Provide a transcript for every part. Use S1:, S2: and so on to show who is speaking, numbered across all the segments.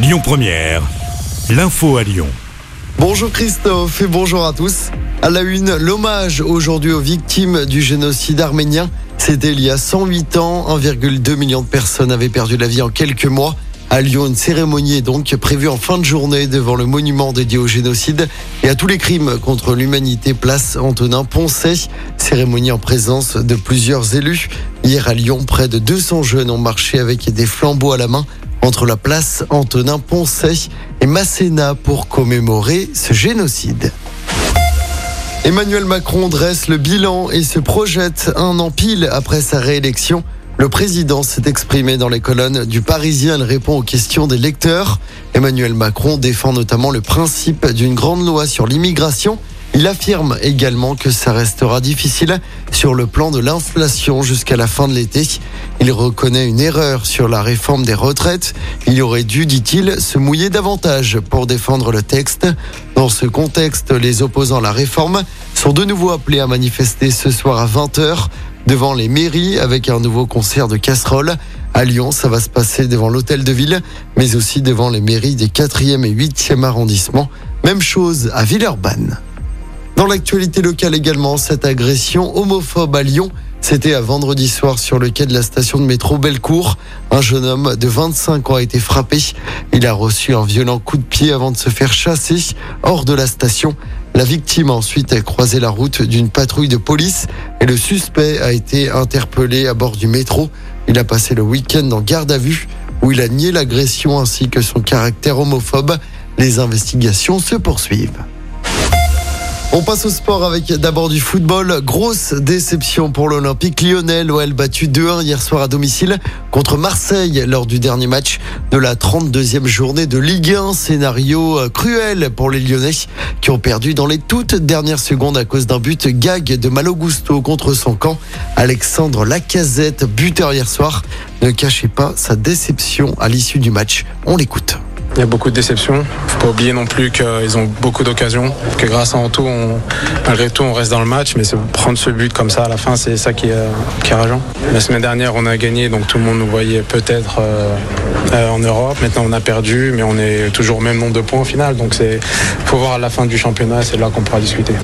S1: Lyon Première, l'info à Lyon.
S2: Bonjour Christophe et bonjour à tous. À la une, l'hommage aujourd'hui aux victimes du génocide arménien. C'était il y a 108 ans, 1,2 million de personnes avaient perdu la vie en quelques mois. À Lyon, une cérémonie est donc prévue en fin de journée devant le monument dédié au génocide et à tous les crimes contre l'humanité place Antonin Poncet. Cérémonie en présence de plusieurs élus. Hier à Lyon, près de 200 jeunes ont marché avec des flambeaux à la main entre la place Antonin Poncet et Masséna pour commémorer ce génocide. Emmanuel Macron dresse le bilan et se projette un an pile après sa réélection. Le président s'est exprimé dans les colonnes du Parisien. Il répond aux questions des lecteurs. Emmanuel Macron défend notamment le principe d'une grande loi sur l'immigration. Il affirme également que ça restera difficile sur le plan de l'inflation jusqu'à la fin de l'été. Il reconnaît une erreur sur la réforme des retraites. Il aurait dû, dit-il, se mouiller davantage pour défendre le texte. Dans ce contexte, les opposants à la réforme sont de nouveau appelés à manifester ce soir à 20h devant les mairies avec un nouveau concert de casseroles. À Lyon, ça va se passer devant l'hôtel de ville, mais aussi devant les mairies des 4e et 8e arrondissements. Même chose à Villeurbanne. Dans l'actualité locale également, cette agression homophobe à Lyon. C'était à vendredi soir sur le quai de la station de métro Bellecour. Un jeune homme de 25 ans a été frappé. Il a reçu un violent coup de pied avant de se faire chasser hors de la station. La victime a ensuite croisé la route d'une patrouille de police et le suspect a été interpellé à bord du métro. Il a passé le week-end en garde à vue où il a nié l'agression ainsi que son caractère homophobe. Les investigations se poursuivent. On passe au sport avec d'abord du football. Grosse déception pour l'Olympique lyonnais. L'OL battu 2-1 hier soir à domicile contre Marseille lors du dernier match de la 32e journée de Ligue 1. Scénario euh, cruel pour les Lyonnais qui ont perdu dans les toutes dernières secondes à cause d'un but gag de Malo Gusto contre son camp. Alexandre Lacazette, buteur hier soir, ne cachait pas sa déception à l'issue du match. On l'écoute.
S3: Il y a beaucoup de déceptions. Faut pas oublier non plus qu'ils ont beaucoup d'occasions. Que grâce à Anto, malgré tout, on reste dans le match. Mais prendre ce but comme ça à la fin, c'est ça qui est, qui rageant. La semaine dernière, on a gagné, donc tout le monde nous voyait peut-être euh, euh, en Europe. Maintenant, on a perdu, mais on est toujours au même nombre de points au final. Donc, c'est faut voir à la fin du championnat. C'est là qu'on pourra discuter.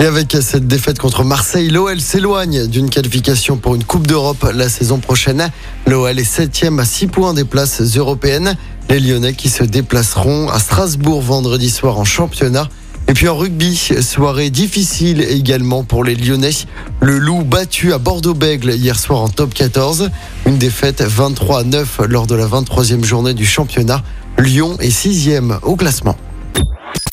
S2: Et avec cette défaite contre Marseille, l'OL s'éloigne d'une qualification pour une Coupe d'Europe la saison prochaine. L'OL est septième à 6 points des places européennes. Les Lyonnais qui se déplaceront à Strasbourg vendredi soir en championnat. Et puis en rugby, soirée difficile également pour les Lyonnais. Le Loup battu à Bordeaux-Bègle hier soir en top 14. Une défaite 23 à 9 lors de la 23e journée du championnat. Lyon est sixième au classement.